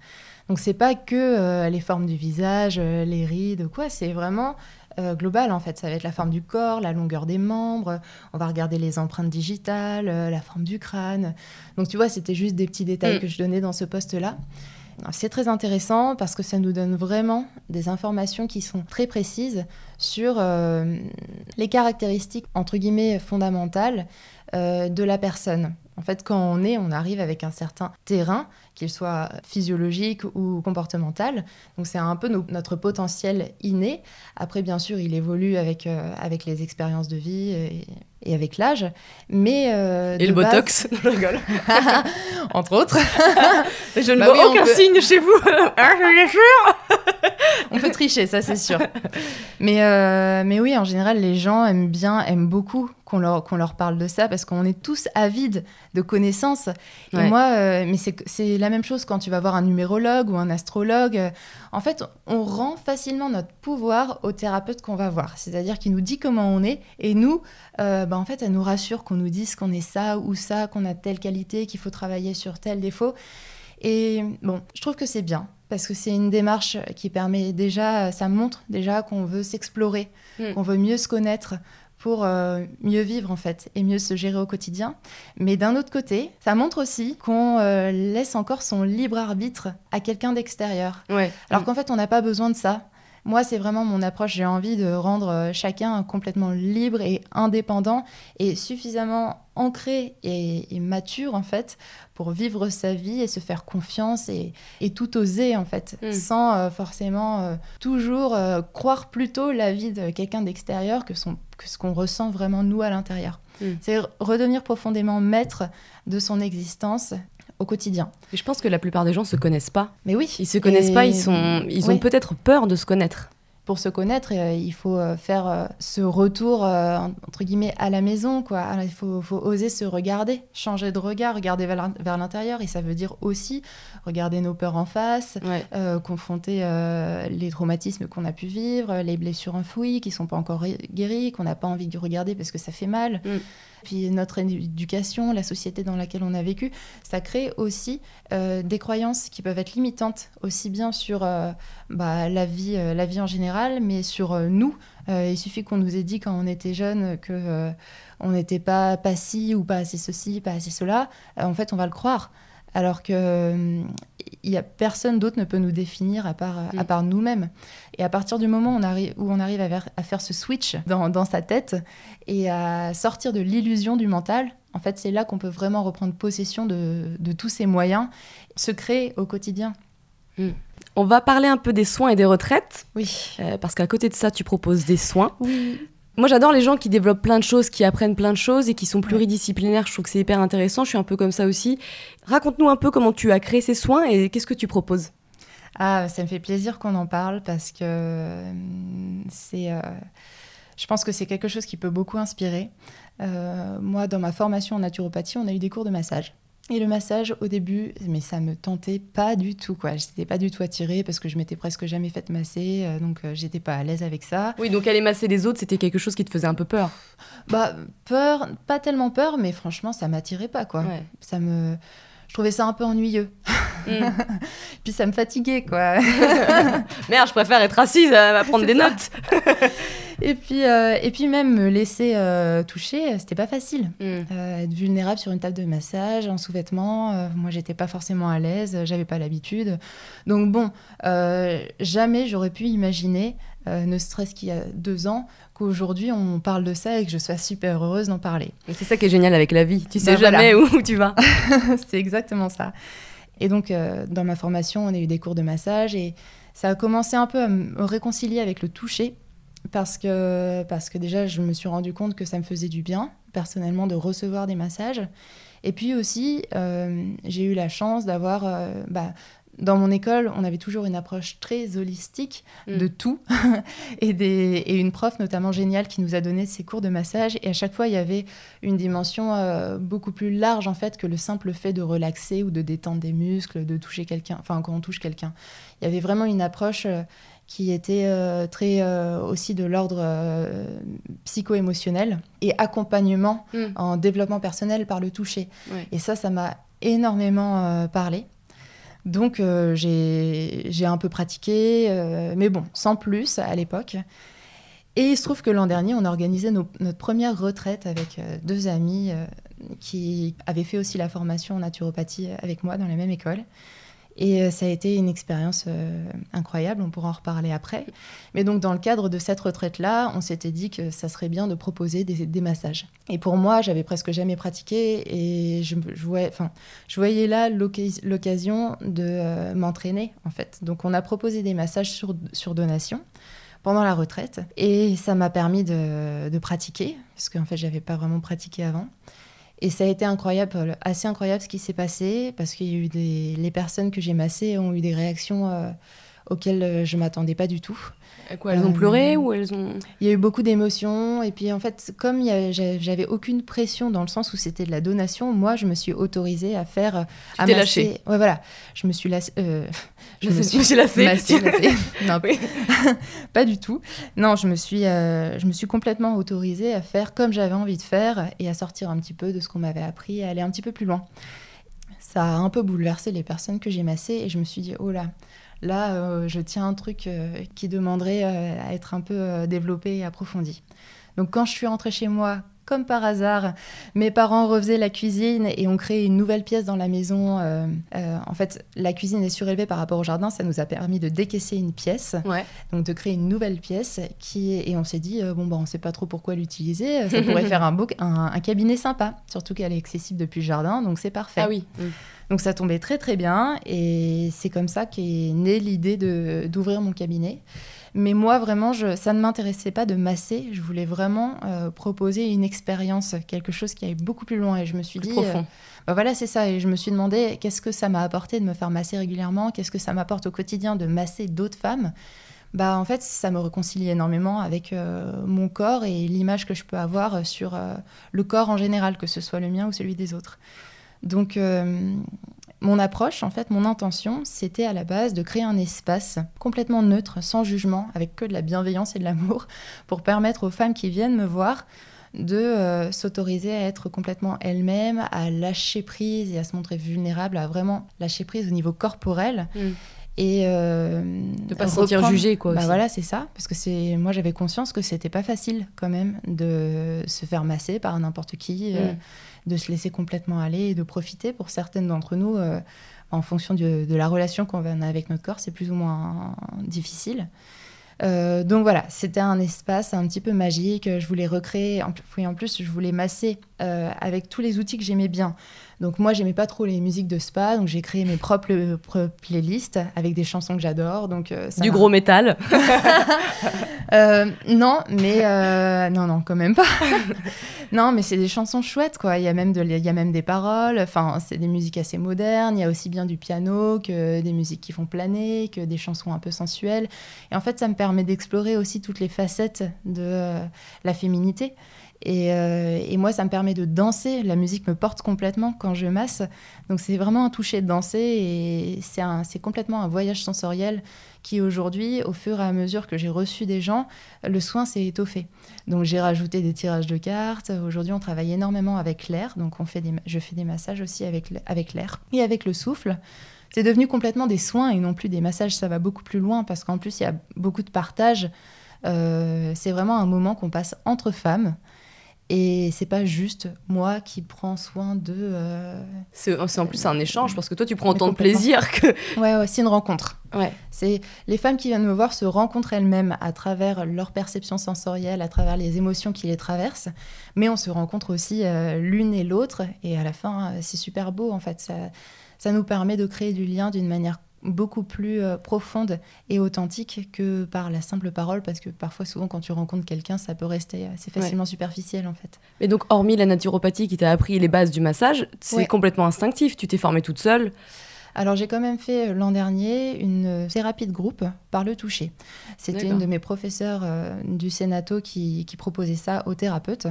[SPEAKER 2] Donc c'est pas que euh, les formes du visage, euh, les rides quoi, c'est vraiment euh, global en fait. Ça va être la forme du corps, la longueur des membres, on va regarder les empreintes digitales, euh, la forme du crâne. Donc tu vois, c'était juste des petits détails
[SPEAKER 1] Mm.
[SPEAKER 2] que je donnais dans ce poste-là. C'est très intéressant parce que ça nous donne vraiment des informations qui sont très précises sur euh, les caractéristiques entre guillemets fondamentales euh, de la personne. En fait, quand on est, on arrive avec un certain terrain, qu'il soit physiologique ou comportemental. Donc c'est un peu no- notre potentiel inné. Après, bien sûr, il évolue avec, euh, avec les expériences de vie et, et avec l'âge. Mais euh,
[SPEAKER 1] Et le
[SPEAKER 2] base-
[SPEAKER 1] botox, (laughs) je rigole. (laughs)
[SPEAKER 2] entre autres. (laughs)
[SPEAKER 1] Je ne
[SPEAKER 2] Bah
[SPEAKER 1] vois
[SPEAKER 2] oui,
[SPEAKER 1] aucun
[SPEAKER 2] peut-
[SPEAKER 1] signe chez vous. Sûre.
[SPEAKER 2] On peut tricher, ça c'est sûr. Mais, euh, mais oui, en général, les gens aiment bien, aiment beaucoup qu'on leur, parle de ça parce qu'on est tous avides de connaissances. Et moi, euh, mais c'est la même chose quand tu vas voir un numérologue ou un astrologue. Euh, En fait, on rend facilement notre pouvoir au thérapeute qu'on va voir. C'est-à-dire qu'il nous dit comment on est et nous, euh, bah, en fait, elle nous rassure qu'on nous dise qu'on est ça ou ça, qu'on a telle qualité, qu'il faut travailler sur tel défaut. Et bon, je trouve que c'est bien parce que c'est une démarche qui permet déjà, ça montre déjà qu'on veut s'explorer,
[SPEAKER 1] Mm.
[SPEAKER 2] qu'on veut mieux se connaître pour euh, mieux vivre en fait et mieux se gérer au quotidien. Mais d'un autre côté, ça montre aussi qu'on euh, laisse encore son libre arbitre à quelqu'un d'extérieur.
[SPEAKER 1] Ouais.
[SPEAKER 2] Alors qu'en fait, on n'a pas besoin de ça. Moi, c'est vraiment mon approche. J'ai envie de rendre chacun complètement libre et indépendant et suffisamment ancré et, mature en fait pour vivre sa vie et se faire confiance et, tout oser en fait mm. sans euh, forcément euh, toujours euh, croire plutôt la vie de quelqu'un d'extérieur que, que ce qu'on ressent vraiment nous à l'intérieur. Mm. C'est redevenir profondément maître de son existence au quotidien.
[SPEAKER 1] Et je pense que la plupart des gens se connaissent pas.
[SPEAKER 2] Mais oui.
[SPEAKER 1] Ils se connaissent pas, ils, sont, ils ont peut-être peur de se connaître
[SPEAKER 2] pour se connaître, euh, il faut euh, faire euh, ce retour entre guillemets à la maison, quoi. il faut, oser se regarder, changer de regard, regarder vers l'intérieur, et ça veut dire aussi regarder nos peurs en face, confronter les traumatismes qu'on a pu vivre, les blessures enfouies qui sont pas encore guéries, qu'on n'a pas envie de regarder parce que ça fait mal. Mm. Puis notre éducation, la société dans laquelle on a vécu, ça crée aussi euh, des croyances qui peuvent être limitantes, aussi bien sur euh, bah, la, vie, euh, la vie en général, mais sur nous. il suffit qu'on nous ait dit quand on était jeune que on n'était pas, pas ou pas assez ceci, pas assez cela. en fait, on va le croire alors que y a personne d'autre ne peut nous définir à part, à mm. part nous-mêmes. Et à partir du moment où on arrive, où on arrive à, faire ce switch dans, dans, sa tête et à sortir de l'illusion du mental, en fait, c'est là qu'on peut vraiment reprendre possession de, de, tous ces moyens, se créer au quotidien.
[SPEAKER 1] Mm. On va parler un peu des soins et des retraites.
[SPEAKER 2] Oui.
[SPEAKER 1] Euh, parce qu'à côté de ça, tu proposes des soins.
[SPEAKER 2] Oui.
[SPEAKER 1] Moi, j'adore les gens qui développent plein de choses, qui apprennent plein de choses et qui sont pluridisciplinaires. Je trouve que c'est hyper intéressant. Je suis un peu comme ça aussi. Raconte-nous un peu comment tu as créé ces soins et qu'est-ce que tu proposes?
[SPEAKER 2] Ah, ça me fait plaisir qu'on en parle parce que hum, c'est. Euh, je pense que c'est quelque chose qui peut beaucoup inspirer. Euh, moi, dans ma formation en naturopathie, on a eu des cours de massage. Et le massage, au début, mais ça me tentait pas du tout, quoi. J'étais pas du tout attirée parce que je m'étais presque jamais faite masser, euh, donc euh, j'étais pas à l'aise avec ça.
[SPEAKER 1] Oui, donc aller masser les autres, c'était quelque chose qui te faisait un peu peur.
[SPEAKER 2] Bah, peur, pas tellement peur, mais franchement, ça m'attirait pas, quoi. Ça me je trouvais ça un peu ennuyeux. Mm. (laughs) Puis ça me fatiguait, quoi. (laughs)
[SPEAKER 1] Merde, je préfère être assise à (laughs) prendre des notes.
[SPEAKER 2] Et, puis, euh, et puis même me laisser euh, toucher, c'était pas facile. Mm. Euh, être vulnérable sur une table de massage, en sous-vêtements, moi j'étais pas forcément à l'aise, j'avais pas l'habitude. Donc bon, jamais j'aurais pu imaginer, ne serait-ce qu'il y a deux ans, qu'aujourd'hui on parle de ça et que je sois super heureuse d'en parler.
[SPEAKER 1] Et c'est ça qui est génial avec la vie, tu sais bah, jamais où tu vas. (laughs)
[SPEAKER 2] c'est exactement ça. Et donc euh, dans ma formation, on a eu des cours de massage et ça a commencé un peu à me réconcilier avec le toucher parce que, parce que déjà je me suis rendu compte que ça me faisait du bien personnellement de recevoir des massages. Et puis aussi, euh, j'ai eu la chance d'avoir euh, bah, dans mon école, on avait toujours une approche très holistique mm. de tout (laughs) et, des, et, une prof notamment géniale qui nous a donné ses cours de massage et à chaque fois il y avait une dimension euh, beaucoup plus large en fait que le simple fait de relaxer ou de détendre des muscles, de toucher quelqu'un, enfin quand on touche quelqu'un. Il y avait vraiment une approche qui était euh, très aussi de l'ordre psycho-émotionnel et accompagnement mm. en développement personnel par le toucher. Et ça, ça m'a énormément parlé. Donc euh, j'ai un peu pratiqué, euh, mais bon, sans plus à l'époque. Et il se trouve que l'an dernier, on a organisé notre première retraite avec euh, deux amis qui avaient fait aussi la formation en naturopathie avec moi dans la même école. Et euh, ça a été une expérience euh, incroyable, on pourra en reparler après. Mais donc dans le cadre de cette retraite-là, on s'était dit que ça serait bien de proposer des, massages. Et pour moi, j'avais presque jamais pratiqué et je, voyais, là l'occasion de euh, m'entraîner en fait. Donc on a proposé des massages sur, sur donation pendant la retraite et ça m'a permis de, de pratiquer parce qu'en fait j'avais pas vraiment pratiqué avant. Et ça a été incroyable, assez incroyable ce qui s'est passé, parce qu'il y a eu des... Les personnes que j'ai massées ont eu des réactions euh, auxquelles euh, je m'attendais pas du tout.
[SPEAKER 1] Quoi, elles ont pleuré euh, ou elles ont...
[SPEAKER 2] Il y a eu beaucoup d'émotions. Et puis en fait, comme j'avais aucune pression dans le sens où c'était de la donation, moi, je me suis autorisée à faire...
[SPEAKER 1] Tu t'es lâchée
[SPEAKER 2] Ouais, voilà. Je me suis lassée... Euh, (laughs)
[SPEAKER 1] je, (laughs) me suis, suis lassée. (laughs)
[SPEAKER 2] non, pas du tout. Non, je me, suis, euh, je me suis complètement autorisée à faire comme j'avais envie de faire et à sortir un petit peu de ce qu'on m'avait appris et à aller un petit peu plus loin. Ça a un peu bouleversé les personnes que j'ai massées et je me suis dit, oh là, Là, euh, je tiens un truc euh, qui demanderait euh, à être un peu développé et approfondi. Donc quand je suis rentrée chez moi, comme par hasard, mes parents refaisaient la cuisine et ont créé une nouvelle pièce dans la maison. Euh, euh, en fait, la cuisine est surélevée par rapport au jardin. Ça nous a permis de décaisser une pièce, donc de créer une nouvelle pièce. Qui et on s'est dit bon bah on sait pas trop pourquoi l'utiliser. Ça pourrait (laughs) faire un, un, cabinet sympa, surtout qu'elle est accessible depuis le jardin, donc c'est parfait.
[SPEAKER 1] Ah oui. Mm.
[SPEAKER 2] Donc ça tombait très très bien et c'est comme ça qu'est née l'idée d'ouvrir mon cabinet. Mais moi, vraiment, je, ça ne m'intéressait pas de masser. Je voulais vraiment euh, proposer une expérience, quelque chose qui allait beaucoup plus loin. Et je me suis dit,
[SPEAKER 1] profond.
[SPEAKER 2] bah voilà, c'est ça. Et je me suis demandé qu'est-ce que ça m'a apporté de me faire masser régulièrement, qu'est-ce que ça m'apporte au quotidien de masser d'autres femmes? Bah en fait, ça me réconcilie énormément avec euh, mon corps et l'image que je peux avoir sur euh, le corps en général, que ce soit le mien ou celui des autres. Donc, euh, mon approche, en fait, mon intention, c'était à la base de créer un espace complètement neutre, sans jugement, avec que de la bienveillance et de l'amour, (laughs) pour permettre aux femmes qui viennent me voir de euh, s'autoriser à être complètement elles-mêmes, à lâcher prise et à se montrer vulnérable, à vraiment lâcher prise au niveau corporel. Mm. Et
[SPEAKER 1] euh, de pas se sentir jugée quoi.
[SPEAKER 2] Bah voilà c'est ça parce que c'est moi j'avais conscience que c'était pas facile quand même de se faire masser par n'importe qui. Mm de se laisser complètement aller et de profiter pour certaines d'entre nous euh, en fonction de, la relation qu'on a avec notre corps, c'est plus ou moins difficile. Euh, donc voilà, c'était un espace un petit peu magique. Je voulais recréer, en, en plus, je voulais masser euh, avec tous les outils que j'aimais bien. Donc moi, j'aimais pas trop les musiques de spa, donc j'ai créé mes propres, playlists avec des chansons que j'adore. Donc
[SPEAKER 1] euh, du gros métal. (laughs)
[SPEAKER 2] Euh, non, mais euh, non, non, quand même pas. (laughs) non, mais c'est des chansons chouettes, quoi. Il y a même de, il y a même des paroles. Enfin, c'est des musiques assez modernes. Il y a aussi bien du piano que des musiques qui font planer, que des chansons un peu sensuelles. Et en fait, ça me permet d'explorer aussi toutes les facettes de la féminité. Euh, et, moi, ça me permet de danser. La musique me porte complètement quand je masse. Donc c'est vraiment un toucher de danser et c'est complètement un voyage sensoriel qui aujourd'hui, au fur et à mesure que j'ai reçu des gens, le soin s'est étoffé. Donc j'ai rajouté des tirages de cartes. Aujourd'hui, on travaille énormément avec l'air. Donc je fais des massages aussi avec, avec l'air et avec le souffle. C'est devenu complètement des soins et non plus des massages. Ça va beaucoup plus loin parce qu'en plus, il y a beaucoup de partage. Euh, c'est vraiment un moment qu'on passe entre femmes. Et c'est pas juste moi qui prends soin de. Euh,
[SPEAKER 1] c'est en plus un échange parce que toi tu prends autant de plaisir que.
[SPEAKER 2] Ouais, ouais c'est une rencontre. Ouais. C'est les femmes qui viennent me voir se rencontrent elles-mêmes à travers leur perception sensorielle, à travers les émotions qui les traversent, mais on se rencontre aussi euh, l'une et l'autre et à la fin euh, c'est super beau en fait. Ça, ça nous permet de créer du lien d'une manière beaucoup plus euh, profonde et authentique que par la simple parole, parce que parfois, souvent, quand tu rencontres quelqu'un, ça peut rester assez facilement superficiel, en fait.
[SPEAKER 1] Mais donc, hormis la naturopathie qui t'a appris les bases du massage, c'est complètement instinctif. Tu t'es formée toute seule
[SPEAKER 2] alors j'ai quand même fait euh, l'an dernier une euh, thérapie de groupe par le toucher. C'était une de mes professeurs du Sénato qui, qui, proposait ça aux thérapeutes.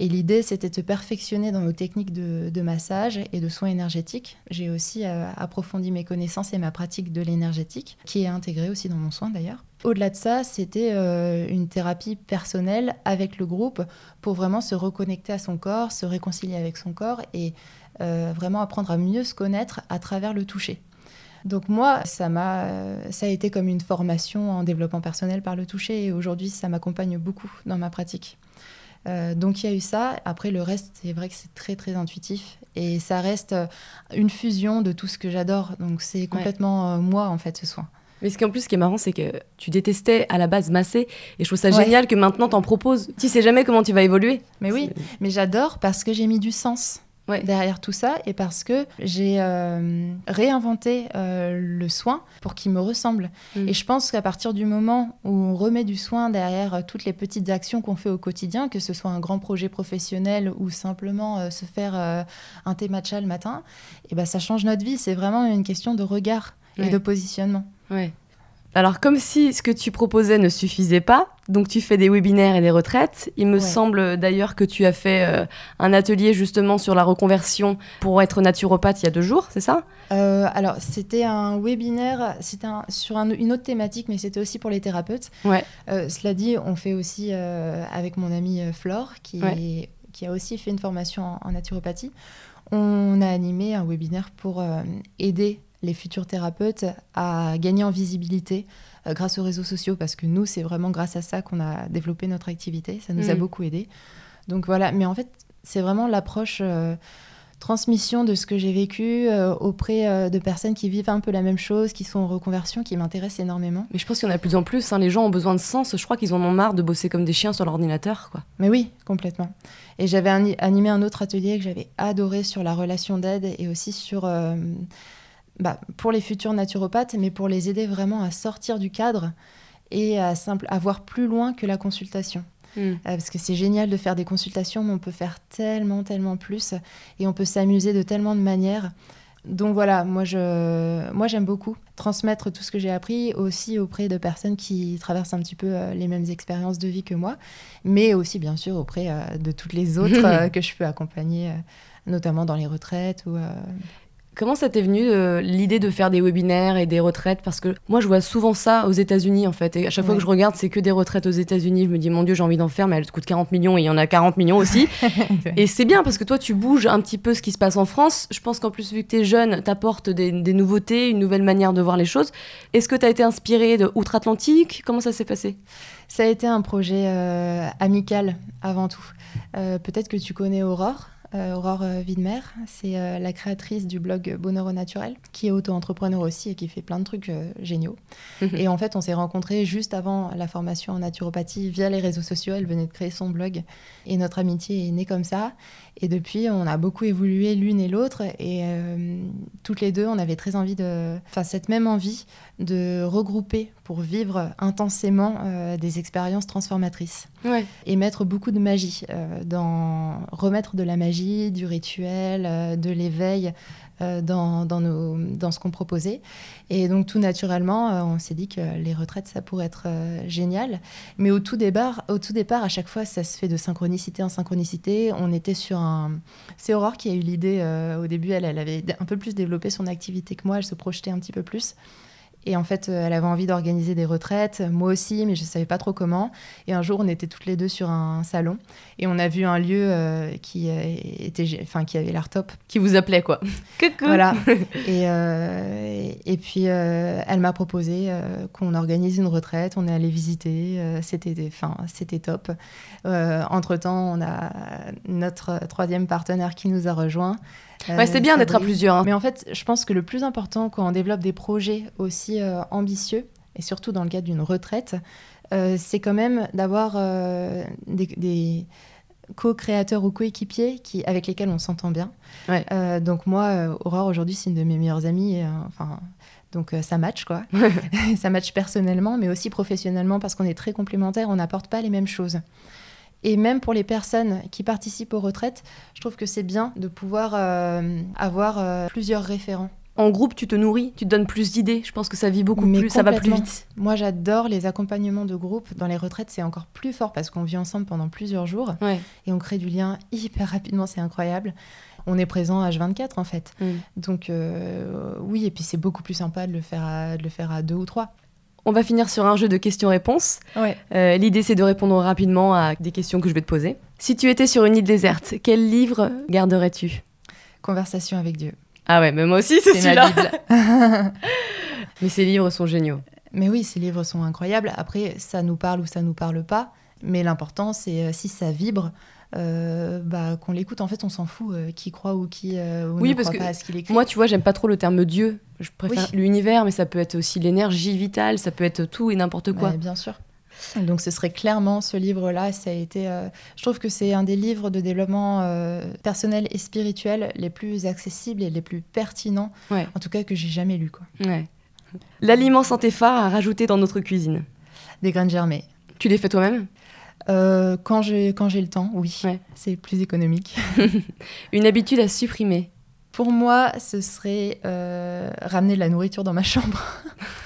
[SPEAKER 2] Et l'idée, c'était de se perfectionner dans nos techniques de, massage et de soins énergétiques. J'ai aussi euh, approfondi mes connaissances et ma pratique de l'énergétique, qui est intégrée aussi dans mon soin d'ailleurs. Au-delà de ça, c'était euh, une thérapie personnelle avec le groupe pour vraiment se reconnecter à son corps, se réconcilier avec son corps et euh, vraiment apprendre à mieux se connaître à travers le toucher. Donc moi, ça m'a, ça a été comme une formation en développement personnel par le toucher et aujourd'hui, ça m'accompagne beaucoup dans ma pratique. Euh, donc il y a eu ça. Après, le reste, c'est vrai que c'est très, très intuitif. Et ça reste euh, une fusion de tout ce que j'adore. Donc c'est complètement euh, moi, en fait, ce soin.
[SPEAKER 1] Mais ce qui en plus, ce qui est marrant, c'est que tu détestais à la base masser. Et je trouve ça génial que maintenant t'en proposes. Tu sais jamais comment tu vas évoluer.
[SPEAKER 2] Mais oui, mais j'adore parce que j'ai mis du sens derrière tout ça et parce que j'ai euh, réinventé euh, le soin pour qu'il me ressemble. Mm. Et je pense qu'à partir du moment où on remet du soin derrière euh, toutes les petites actions qu'on fait au quotidien, que ce soit un grand projet professionnel ou simplement se faire un thé matcha le matin, et ben ça change notre vie. C'est vraiment une question de regard et de positionnement.
[SPEAKER 1] Ouais. Alors, comme si ce que tu proposais ne suffisait pas, donc tu fais des webinaires et des retraites. Il me semble d'ailleurs que tu as fait euh, un atelier justement sur la reconversion pour être naturopathe il y a deux jours, c'est ça?
[SPEAKER 2] Euh, Alors, c'était un webinaire, c'était sur une autre thématique, mais c'était aussi pour les thérapeutes.
[SPEAKER 1] Ouais.
[SPEAKER 2] Euh, cela dit, on fait aussi avec mon amie Flore, qui, qui a aussi fait une formation en naturopathie. On a animé un webinaire pour aider les futurs thérapeutes à gagner en visibilité euh, grâce aux réseaux sociaux, parce que nous, c'est vraiment grâce à ça qu'on a développé notre activité. Ça nous a mm. beaucoup aidé. Donc voilà, mais en fait, c'est vraiment l'approche euh, transmission de ce que j'ai vécu euh, auprès euh, de personnes qui vivent un peu la même chose, qui sont en reconversion, qui m'intéressent énormément.
[SPEAKER 1] Mais je pense qu'il y en a de plus en plus. hein. Les gens ont besoin de sens. Je crois qu'ils en ont marre de bosser comme des chiens sur l'ordinateur. quoi.
[SPEAKER 2] Mais oui, complètement. Et j'avais ani- animé un autre atelier que j'avais adoré sur la relation d'aide et aussi sur, bah, pour les futurs naturopathes, mais pour les aider vraiment à sortir du cadre et à, simple, à voir plus loin que la consultation. Euh, parce que c'est génial de faire des consultations, mais on peut faire tellement, tellement plus et on peut s'amuser de tellement de manières. Donc voilà, moi je, moi j'aime beaucoup transmettre tout ce que j'ai appris aussi auprès de personnes qui traversent un petit peu euh, les mêmes expériences de vie que moi, mais aussi bien sûr auprès euh, de toutes les autres (laughs) euh, que je peux accompagner, notamment dans les retraites ou
[SPEAKER 1] Comment ça t'est venu euh, l'idée de faire des webinaires et des retraites? Parce que moi, je vois souvent ça aux États-Unis en fait. Et à chaque fois que je regarde, c'est que des retraites aux États-Unis. Je me dis, mon Dieu, j'ai envie d'en faire, mais elles coûtent 40 millions et il y en a 40 millions aussi. (laughs) et c'est bien parce que toi, tu bouges un petit peu ce qui se passe en France. Je pense qu'en plus, vu que tu es jeune, t'apportes des, des nouveautés, une nouvelle manière de voir les choses. Est-ce que tu as été inspiré de Outre-Atlantique? Comment ça s'est passé?
[SPEAKER 2] Ça a été un projet euh, amical avant tout. Euh, Peut-être que tu connais Aurore. Euh, Aurore Widmer, c'est euh, la créatrice du blog Bonheur au naturel, qui est auto-entrepreneur aussi et qui fait plein de trucs euh, géniaux. et en fait, on s'est rencontrés juste avant la formation en naturopathie via les réseaux sociaux. Elle venait de créer son blog et notre amitié est née comme ça. Et depuis, on a beaucoup évolué l'une et l'autre et euh, toutes les deux, on avait très envie de, enfin cette même envie de regrouper pour vivre intensément euh, des expériences transformatrices
[SPEAKER 1] Ouais.
[SPEAKER 2] et mettre beaucoup de magie euh, dans remettre de la magie, du rituel, euh, de l'éveil euh, dans, dans, nos, dans ce qu'on proposait. Et donc tout naturellement, euh, on s'est dit que les retraites, ça pourrait être génial. Mais au tout, départ, au tout départ, à chaque fois, ça se fait de synchronicité en synchronicité. On était sur un... C'est Aurore qui a eu l'idée au début, elle, elle avait un peu plus développé son activité que moi, elle se projetait un petit peu plus. Et en fait, euh, elle avait envie d'organiser des retraites, moi aussi, mais je ne savais pas trop comment. Et un jour, on était toutes les deux sur un salon et on a vu un lieu euh, qui, euh, était, enfin, qui avait l'air top.
[SPEAKER 1] Qui vous appelait quoi (laughs) Coucou
[SPEAKER 2] Voilà. et, euh, et, et puis, euh, elle m'a proposé euh, qu'on organise une retraite. On est allé visiter. euh, c'était, enfin, c'était top. Euh, entre-temps, on a notre troisième partenaire qui nous a rejoints.
[SPEAKER 1] Ouais, c'est bien d'être à plusieurs. hein.
[SPEAKER 2] Mais en fait, je pense que le plus important quand on développe des projets aussi euh, ambitieux, et surtout dans le cadre d'une retraite, euh, c'est quand même d'avoir euh, des, des co-créateurs ou coéquipiers qui, avec lesquels on s'entend bien.
[SPEAKER 1] Ouais.
[SPEAKER 2] Euh, donc moi, euh, Aurore, aujourd'hui, c'est une de mes meilleures amies. euh, enfin, donc euh, ça match, quoi. (laughs) ça match personnellement, mais aussi professionnellement, parce qu'on est très complémentaires, on n'apporte pas les mêmes choses. Et même pour les personnes qui participent aux retraites, je trouve que c'est bien de pouvoir euh, avoir euh, plusieurs référents.
[SPEAKER 1] En groupe, tu te nourris, tu te donnes plus d'idées. Je pense que ça vit beaucoup
[SPEAKER 2] Mais
[SPEAKER 1] plus, ça va plus vite.
[SPEAKER 2] Moi, j'adore les accompagnements de groupe. Dans les retraites, c'est encore plus fort parce qu'on vit ensemble pendant plusieurs jours
[SPEAKER 1] Ouais.
[SPEAKER 2] et on crée du lien hyper rapidement, c'est incroyable. On est présent H24 en fait.
[SPEAKER 1] Mm.
[SPEAKER 2] Donc euh, oui, et puis c'est beaucoup plus sympa de le faire à, de le faire à deux ou trois.
[SPEAKER 1] On va finir sur un jeu de questions-réponses.
[SPEAKER 2] Ouais.
[SPEAKER 1] Euh, L'idée, c'est de répondre rapidement à des questions que je vais te poser. Si tu étais sur une île déserte, quel livre garderais-tu?
[SPEAKER 2] Conversation avec Dieu.
[SPEAKER 1] Ah ouais, mais moi aussi, c'est celui-là. (laughs) Mais ces livres sont géniaux.
[SPEAKER 2] Mais oui, ces livres sont incroyables. Après, ça nous parle ou ça nous parle pas. Mais l'important, c'est euh, si ça vibre, euh, bah, qu'on l'écoute. En fait, on s'en fout euh, qui croit ou qui euh, ou
[SPEAKER 1] Oui,
[SPEAKER 2] ne
[SPEAKER 1] parce
[SPEAKER 2] croit
[SPEAKER 1] que
[SPEAKER 2] pas à ce qu'il écrit.
[SPEAKER 1] Moi, tu vois, j'aime pas trop le terme Dieu. Je préfère
[SPEAKER 2] Oui.
[SPEAKER 1] l'univers, mais ça peut être aussi l'énergie vitale, ça peut être tout et n'importe quoi.
[SPEAKER 2] Bien sûr. Donc ce serait clairement ce livre-là. Ça a été. euh, je trouve que c'est un des livres de développement euh, personnel et spirituel les plus accessibles et les plus pertinents.
[SPEAKER 1] Ouais.
[SPEAKER 2] En tout cas que j'ai jamais lu. Quoi.
[SPEAKER 1] Ouais. L'aliment santé phare à rajouter dans notre cuisine.
[SPEAKER 2] Des graines germées.
[SPEAKER 1] Tu les fais toi-même?
[SPEAKER 2] Euh, quand j'ai quand j'ai le temps, oui.
[SPEAKER 1] Ouais.
[SPEAKER 2] C'est plus économique. (laughs)
[SPEAKER 1] Une habitude à supprimer.
[SPEAKER 2] Pour moi, ce serait euh, ramener de la nourriture dans ma chambre.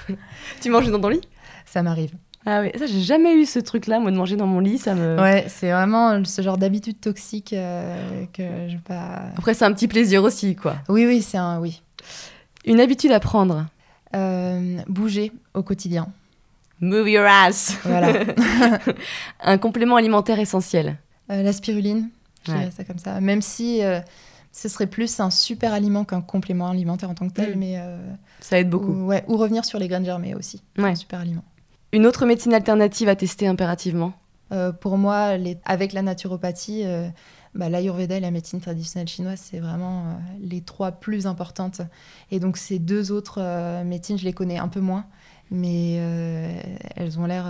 [SPEAKER 2] (laughs)
[SPEAKER 1] Tu manges dans ton lit?
[SPEAKER 2] Ça m'arrive.
[SPEAKER 1] Ah oui, ça j'ai jamais eu ce truc-là, moi de manger dans mon lit, ça me.
[SPEAKER 2] Ouais, c'est vraiment ce genre d'habitude toxique euh, que je pas.
[SPEAKER 1] Après c'est un petit plaisir aussi, quoi.
[SPEAKER 2] Oui, oui, c'est un oui.
[SPEAKER 1] Une habitude à prendre?
[SPEAKER 2] Euh, bouger au quotidien.
[SPEAKER 1] Move your ass.
[SPEAKER 2] Voilà. (laughs)
[SPEAKER 1] Un complément alimentaire essentiel.
[SPEAKER 2] Euh, la spiruline, je
[SPEAKER 1] Ouais.
[SPEAKER 2] ça comme ça. Même si euh, ce serait plus un super aliment qu'un complément alimentaire en tant que tel,
[SPEAKER 1] Mm.
[SPEAKER 2] mais euh,
[SPEAKER 1] Ça aide beaucoup.
[SPEAKER 2] Ou, ouais, ou revenir sur les graines germées aussi.
[SPEAKER 1] Ouais.
[SPEAKER 2] Un super aliment.
[SPEAKER 1] Une autre médecine alternative à tester impérativement?
[SPEAKER 2] pour moi, avec la naturopathie, bah, l'Ayurveda et la médecine traditionnelle chinoise, c'est vraiment les trois plus importantes. Et donc ces deux autres médecines, je les connais un peu moins, mais elles ont l'air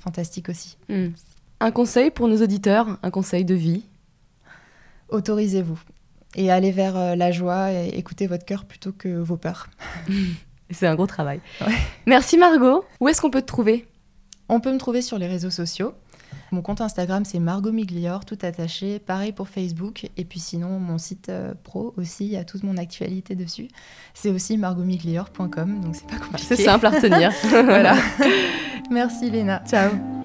[SPEAKER 2] fantastiques aussi.
[SPEAKER 1] Hmm. Un conseil pour nos auditeurs, un conseil de vie?
[SPEAKER 2] Autorisez-vous et allez vers la joie et écoutez votre cœur plutôt que vos peurs. (laughs)
[SPEAKER 1] C'est un gros travail. Merci Margot. Où est-ce qu'on peut te trouver?
[SPEAKER 2] On peut me trouver sur les réseaux sociaux. Mon compte Instagram, c'est Margot Miglior, tout attaché. Pareil pour Facebook. Et puis sinon, mon site euh, pro aussi, il y a toute mon actualité dessus. C'est aussi margotmiglior.com, donc c'est pas compliqué.
[SPEAKER 1] C'est simple à retenir. (laughs)
[SPEAKER 2] voilà. (laughs) Merci Léna.
[SPEAKER 1] Ciao.